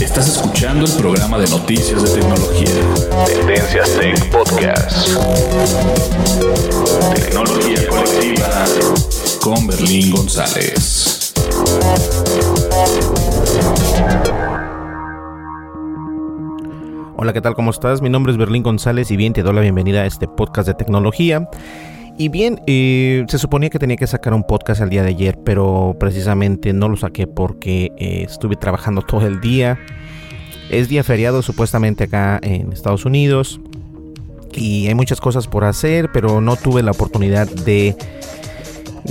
Estás escuchando el programa de noticias de tecnología. Tendencias Tech Podcast. Tecnología colectiva con Berlín González. Hola, ¿qué tal? ¿Cómo estás? Mi nombre es Berlín González y bien, te doy la bienvenida a este podcast de tecnología. Y bien, eh, se suponía que tenía que sacar un podcast el día de ayer, pero precisamente no lo saqué porque eh, estuve trabajando todo el día. Es día feriado supuestamente acá en Estados Unidos y hay muchas cosas por hacer, pero no tuve la oportunidad de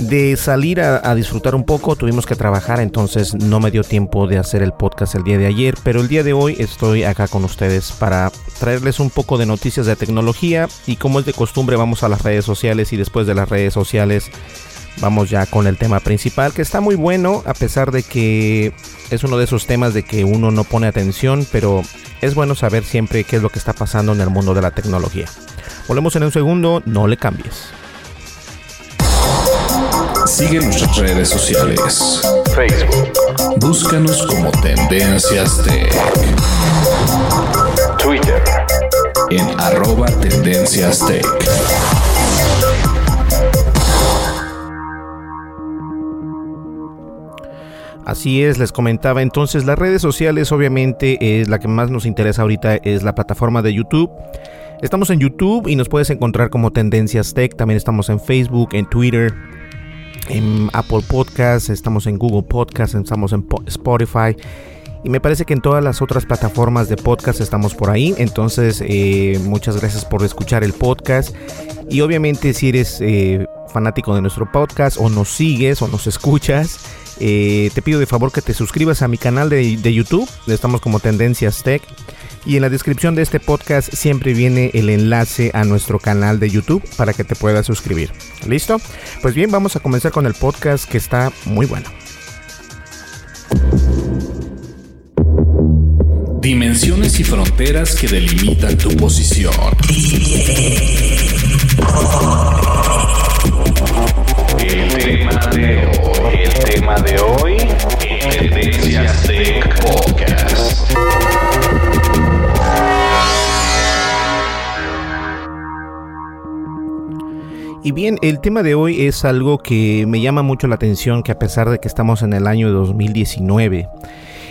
de salir a, disfrutar un poco. Tuvimos que trabajar, entonces no me dio tiempo de hacer el podcast el día de ayer. Pero el día de hoy estoy acá con ustedes para traerles un poco de noticias de tecnología. Y como es de costumbre, vamos a las redes sociales y después de las redes sociales vamos ya con el tema principal, que está muy bueno, a pesar de que es uno de esos temas de que uno no pone atención, pero es bueno saber siempre qué es lo que está pasando en el mundo de la tecnología. Volvemos en un segundo, no le cambies. Sigue nuestras redes sociales. Facebook. Búscanos como Tendencias Tech. Twitter. En arroba Tendencias Tech. Así es, les comentaba entonces las redes sociales obviamente es la que más nos interesa ahorita es la plataforma de YouTube. Estamos en YouTube y nos puedes encontrar como Tendencias Tech, también estamos en Facebook, en Twitter, en Apple Podcasts, estamos en Google Podcasts, estamos en Spotify. Y me parece que en todas las otras plataformas de podcast estamos por ahí. Entonces, eh, muchas gracias por escuchar el podcast. Y obviamente si eres eh, fanático de nuestro podcast o nos sigues o nos escuchas, eh, te pido de favor que te suscribas a mi canal de, de YouTube. Estamos como Tendencias Tech. Y en la descripción de este podcast siempre viene el enlace a nuestro canal de YouTube para que te puedas suscribir. ¿Listo? Pues bien, vamos a comenzar con el podcast que está muy bueno. Dimensiones y fronteras que delimitan tu posición. El tema de hoy. El tema de hoy. Tendencias Tech Podcast. Y bien, el tema de hoy es algo que me llama mucho la atención, que a pesar de que estamos en el año 2019,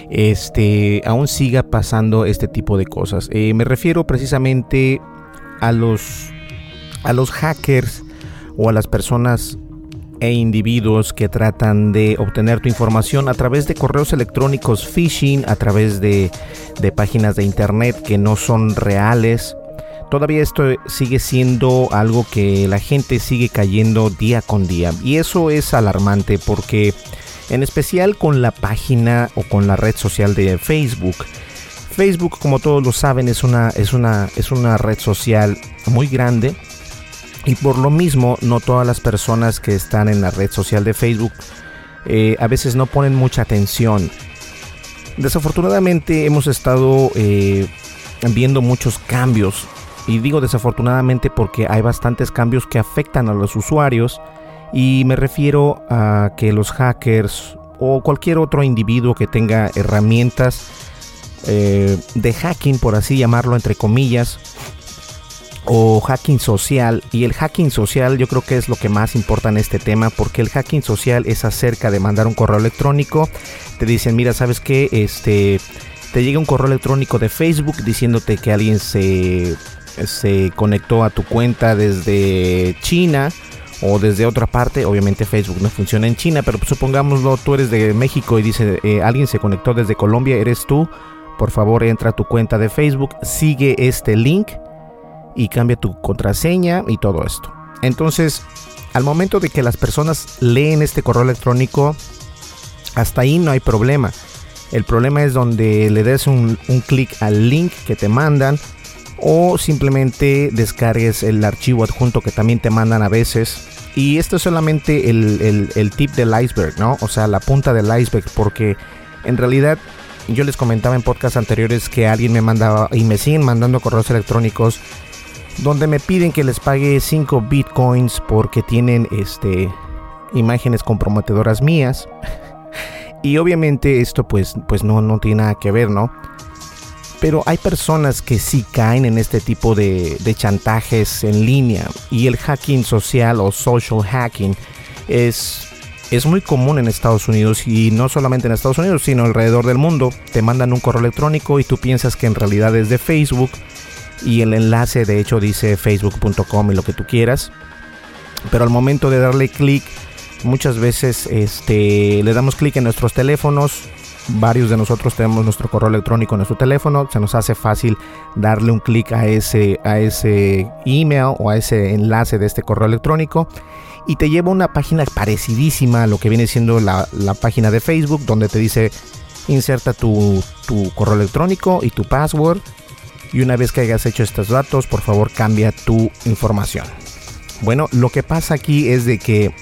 este, aún siga pasando este tipo de cosas. Eh, me refiero precisamente a los, a los hackers o a las personas e individuos que tratan de obtener tu información a través de correos electrónicos phishing, a través de, de páginas de internet que no son reales todavía esto sigue siendo algo que la gente sigue cayendo día con día. Y eso es alarmante porque en especial con la página o con la red social de Facebook. Facebook, como todos lo saben, es una, es una, es una red social muy grande y por lo mismo no todas las personas que están en la red social de Facebook eh, a veces no ponen mucha atención. Desafortunadamente hemos estado eh, viendo muchos cambios y digo desafortunadamente porque hay bastantes cambios que afectan a los usuarios y me refiero a que los hackers o cualquier otro individuo que tenga herramientas eh, de hacking, por así llamarlo, entre comillas, o hacking social. Y el hacking social yo creo que es lo que más importa en este tema, porque el hacking social es acerca de mandar un correo electrónico. Te dicen, mira, ¿sabes qué? Este, te llega un correo electrónico de Facebook diciéndote que alguien se, se conectó a tu cuenta desde China o desde otra parte. Obviamente Facebook no funciona en China, pero supongámoslo, tú eres de México y dice eh, alguien se conectó desde Colombia, eres tú. Por favor, entra a tu cuenta de Facebook, sigue este link y cambia tu contraseña y todo esto. Entonces, al momento de que las personas leen este correo electrónico, hasta ahí no hay problema. El problema es donde le des un, un clic al link que te mandan o simplemente descargues el archivo adjunto que también te mandan a veces. Y esto es solamente el, tip del iceberg, ¿no? O sea, la punta del iceberg, porque en realidad yo les comentaba en podcasts anteriores que alguien me mandaba y me siguen mandando correos electrónicos donde me piden que les pague 5 bitcoins porque tienen este imágenes comprometedoras mías. y obviamente esto pues, pues no, no tiene nada que ver, ¿no? Pero hay personas que sí caen en este tipo de, chantajes en línea y el hacking social o social hacking es, es muy común en Estados Unidos y no solamente en Estados Unidos, sino alrededor del mundo. Te mandan un correo electrónico y tú piensas que en realidad es de Facebook y el enlace de hecho dice facebook.com y lo que tú quieras. Pero al momento de darle clic, muchas veces este, le damos clic en nuestros teléfonos varios de nosotros tenemos nuestro correo electrónico en nuestro teléfono, se nos hace fácil darle un clic a ese, a ese email o a ese enlace de este correo electrónico. Y te lleva a una página parecidísima a lo que viene siendo la, página de Facebook donde te dice inserta tu, tu correo electrónico y tu password. Y una vez que hayas hecho estos datos por favor cambia tu información. Bueno, lo que pasa aquí es de que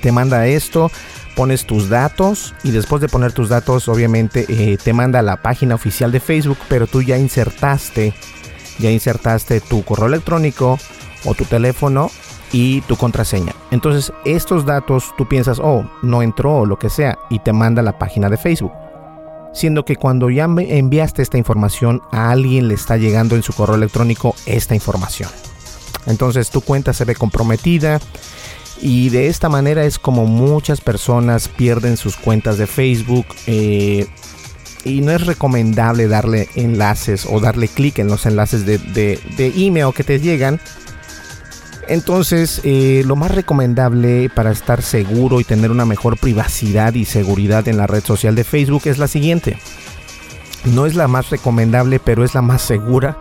te manda esto, pones tus datos y después de poner tus datos obviamente eh, te manda a la página oficial de Facebook, pero tú ya insertaste, ya insertaste tu correo electrónico o tu teléfono y tu contraseña. Entonces estos datos tú piensas, oh, no entró o lo que sea y te manda a la página de Facebook. Siendo que cuando ya enviaste esta información a alguien le está llegando en su correo electrónico esta información. Entonces tu cuenta se ve comprometida y de esta manera es como muchas personas pierden sus cuentas de Facebook. Eh, y no es recomendable darle enlaces o darle clic en los enlaces de, email que te llegan. Entonces, eh, lo más recomendable para estar seguro y tener una mejor privacidad y seguridad en la red social de Facebook es la siguiente. No es la más recomendable, pero es la más segura.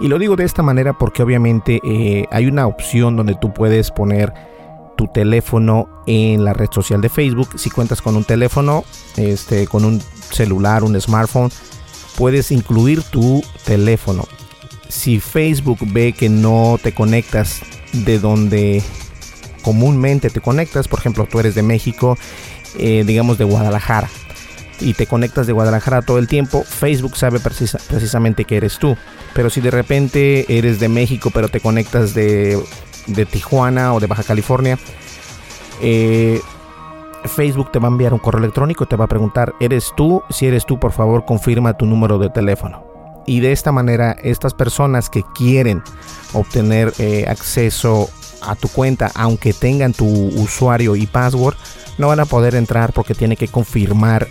Y lo digo de esta manera porque obviamente eh, hay una opción donde tú puedes poner tu teléfono en la red social de Facebook. Si cuentas con un teléfono, este, con un celular, un smartphone, puedes incluir tu teléfono. Si Facebook ve que no te conectas de donde comúnmente te conectas, por ejemplo, tú eres de México, eh, digamos de Guadalajara, y te conectas de Guadalajara todo el tiempo, Facebook sabe precisamente que eres tú. Pero si de repente eres de México, pero te conectas de de Tijuana o de Baja California, eh, Facebook te va a enviar un correo electrónico, te va a preguntar, ¿eres tú? Si eres tú, por favor, confirma tu número de teléfono. Y de esta manera, estas personas que quieren obtener eh, acceso a tu cuenta, aunque tengan tu usuario y password, no van a poder entrar porque tiene que confirmar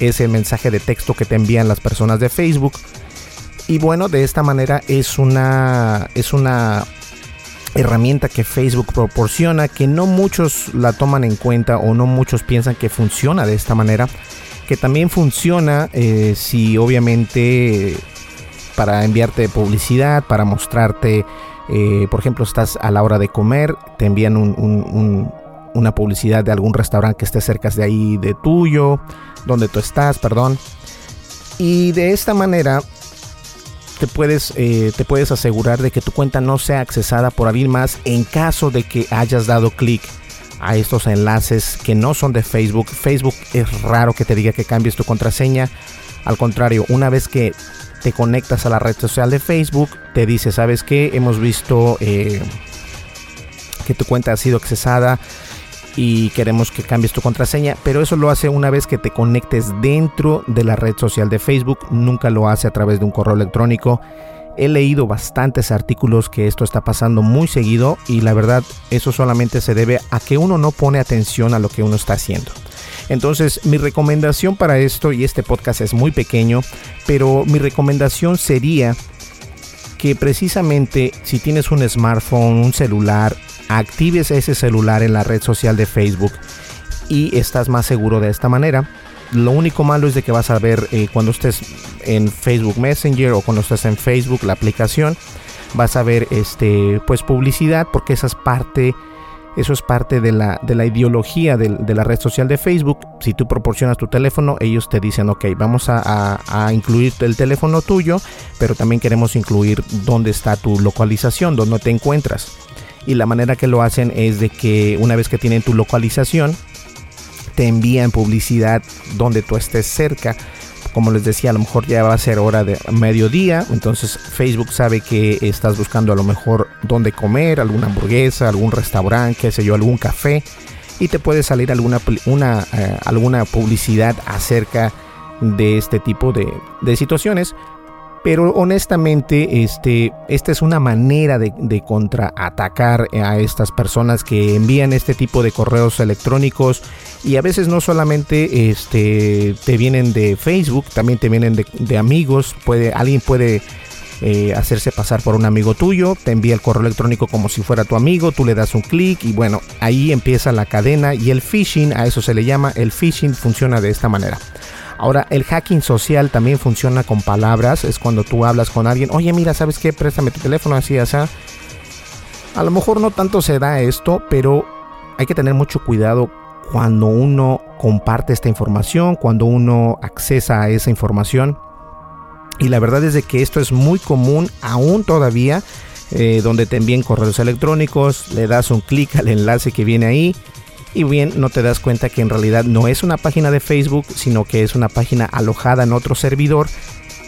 ese mensaje de texto que te envían las personas de Facebook. Y bueno, de esta manera es una, es una herramienta que Facebook proporciona que no muchos la toman en cuenta o no muchos piensan que funciona de esta manera que también funciona eh, si obviamente para enviarte publicidad para mostrarte eh, por ejemplo estás a la hora de comer te envían una publicidad de algún restaurante que esté cerca de ahí de tuyo donde tú estás perdón. Y de esta manera te puedes, eh, te puedes asegurar de que tu cuenta no sea accesada por alguien más en caso de que hayas dado clic a estos enlaces que no son de Facebook. Facebook es raro que te diga que cambies tu contraseña. Al contrario, una vez que te conectas a la red social de Facebook, te dice, ¿sabes qué? Hemos visto eh, que tu cuenta ha sido accesada y queremos que cambies tu contraseña, pero eso lo hace una vez que te conectes dentro de la red social de Facebook, nunca lo hace a través de un correo electrónico. He leído bastantes artículos que esto está pasando muy seguido y la verdad eso solamente se debe a que uno no pone atención a lo que uno está haciendo. Entonces mi recomendación para esto, y este podcast es muy pequeño, pero mi recomendación sería que precisamente si tienes un smartphone, un celular, actives ese celular en la red social de Facebook y estás más seguro de esta manera. Lo único malo es de que vas a ver eh, cuando estés en Facebook Messenger o cuando estés en Facebook la aplicación, vas a ver este pues publicidad porque esa es parte eso es parte de la, de la ideología de, la red social de Facebook. Si tú proporcionas tu teléfono, ellos te dicen, ok, vamos a, a, incluir el teléfono tuyo, pero también queremos incluir dónde está tu localización, dónde te encuentras. Y la manera que lo hacen es de que una vez que tienen tu localización, te envían publicidad donde tú estés cerca. Como les decía, a lo mejor ya va a ser hora de mediodía, entonces Facebook sabe que estás buscando a lo mejor dónde comer, alguna hamburguesa, algún restaurante, qué sé yo, algún café, y te puede salir alguna, una, eh, alguna publicidad acerca de este tipo de, de situaciones pero honestamente, este, esta es una manera de, contraatacar a estas personas que envían este tipo de correos electrónicos y a veces no solamente este, te vienen de Facebook, también te vienen de, amigos. Puede, alguien puede eh, hacerse pasar por un amigo tuyo, te envía el correo electrónico como si fuera tu amigo, tú le das un clic y bueno, ahí empieza la cadena y el phishing, a eso se le llama, el phishing funciona de esta manera. Ahora, el hacking social también funciona con palabras. Es cuando tú hablas con alguien, oye, mira, ¿sabes qué? Préstame tu teléfono, así, así. A lo mejor no tanto se da esto, pero hay que tener mucho cuidado cuando uno comparte esta información, cuando uno accesa a esa información. Y la verdad es de que esto es muy común aún todavía, eh, donde te envíen correos electrónicos, le das un clic al enlace que viene ahí y bien no te das cuenta que en realidad no es una página de Facebook, sino que es una página alojada en otro servidor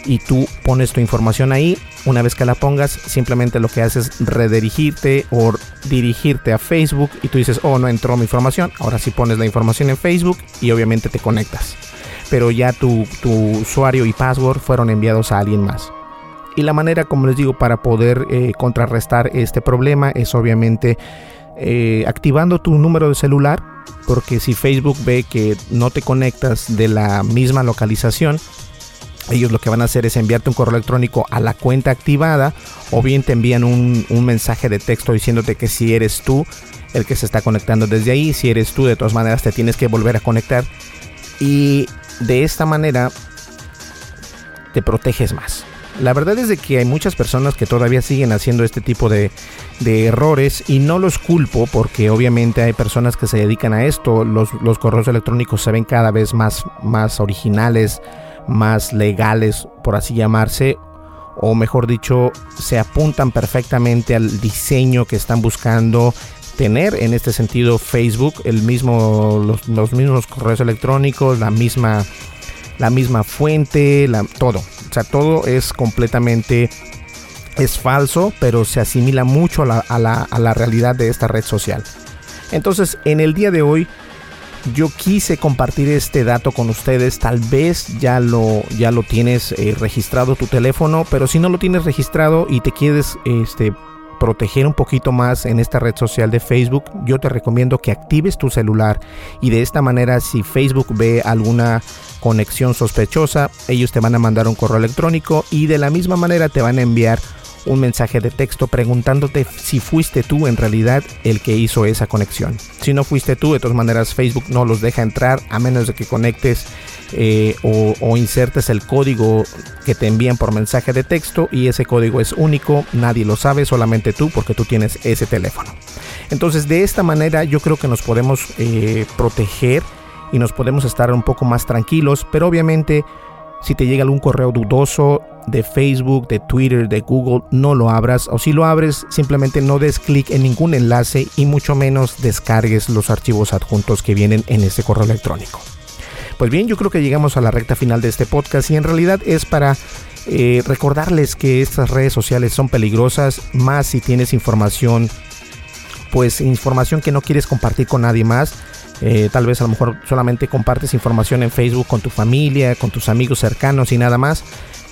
y tú pones tu información ahí. Una vez que la pongas, simplemente lo que haces es redirigirte o dirigirte a Facebook y tú dices, oh, no entró mi información. Ahora sí pones la información en Facebook y obviamente te conectas. Pero ya tu, usuario y password fueron enviados a alguien más. Y la manera, como les digo, para poder eh, contrarrestar este problema es obviamente eh, activando tu número de celular, porque si Facebook ve que no te conectas de la misma localización, ellos lo que van a hacer es enviarte un correo electrónico a la cuenta activada o bien te envían un, un, mensaje de texto diciéndote que si eres tú el que se está conectando desde ahí, si eres tú de todas maneras te tienes que volver a conectar y de esta manera te proteges más. La verdad es de que hay muchas personas que todavía siguen haciendo este tipo de, errores y no los culpo porque obviamente hay personas que se dedican a esto. Los, correos electrónicos se ven cada vez más, más originales, más legales, por así llamarse, o mejor dicho, se apuntan perfectamente al diseño que están buscando tener en este sentido Facebook, el mismo, los, los mismos correos electrónicos, la misma la misma fuente, la, todo. O sea, todo es completamente es falso, pero se asimila mucho a la, a, la, a la, realidad de esta red social. Entonces, en el día de hoy, yo quise compartir este dato con ustedes. Tal vez ya lo, ya lo tienes eh, registrado tu teléfono, pero si no lo tienes registrado y te quieres este, proteger un poquito más en esta red social de Facebook, yo te recomiendo que actives tu celular y de esta manera si Facebook ve alguna conexión sospechosa, ellos te van a mandar un correo electrónico y de la misma manera te van a enviar un mensaje de texto preguntándote si fuiste tú en realidad el que hizo esa conexión. Si no fuiste tú, de todas maneras Facebook no los deja entrar a menos de que conectes eh, o, insertes el código que te envían por mensaje de texto y ese código es único, nadie lo sabe, solamente tú porque tú tienes ese teléfono. Entonces de esta manera yo creo que nos podemos eh, proteger y nos podemos estar un poco más tranquilos, pero obviamente Si te llega algún correo dudoso de Facebook, de Twitter, de Google, no lo abras. O si lo abres, simplemente no des clic en ningún enlace y mucho menos descargues los archivos adjuntos que vienen en ese correo electrónico. Pues bien, yo creo que llegamos a la recta final de este podcast y en realidad es para eh, recordarles que estas redes sociales son peligrosas, más si tienes información, pues información que no quieres compartir con nadie más. Eh, tal vez a lo mejor solamente compartes información en Facebook con tu familia, con tus amigos cercanos y nada más,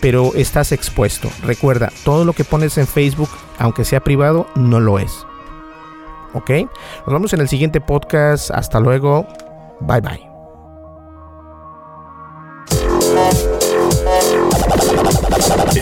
pero estás expuesto. Recuerda, todo lo que pones en Facebook, aunque sea privado, no lo es. ¿Ok? Nos vemos en el siguiente podcast. Hasta luego. Bye bye.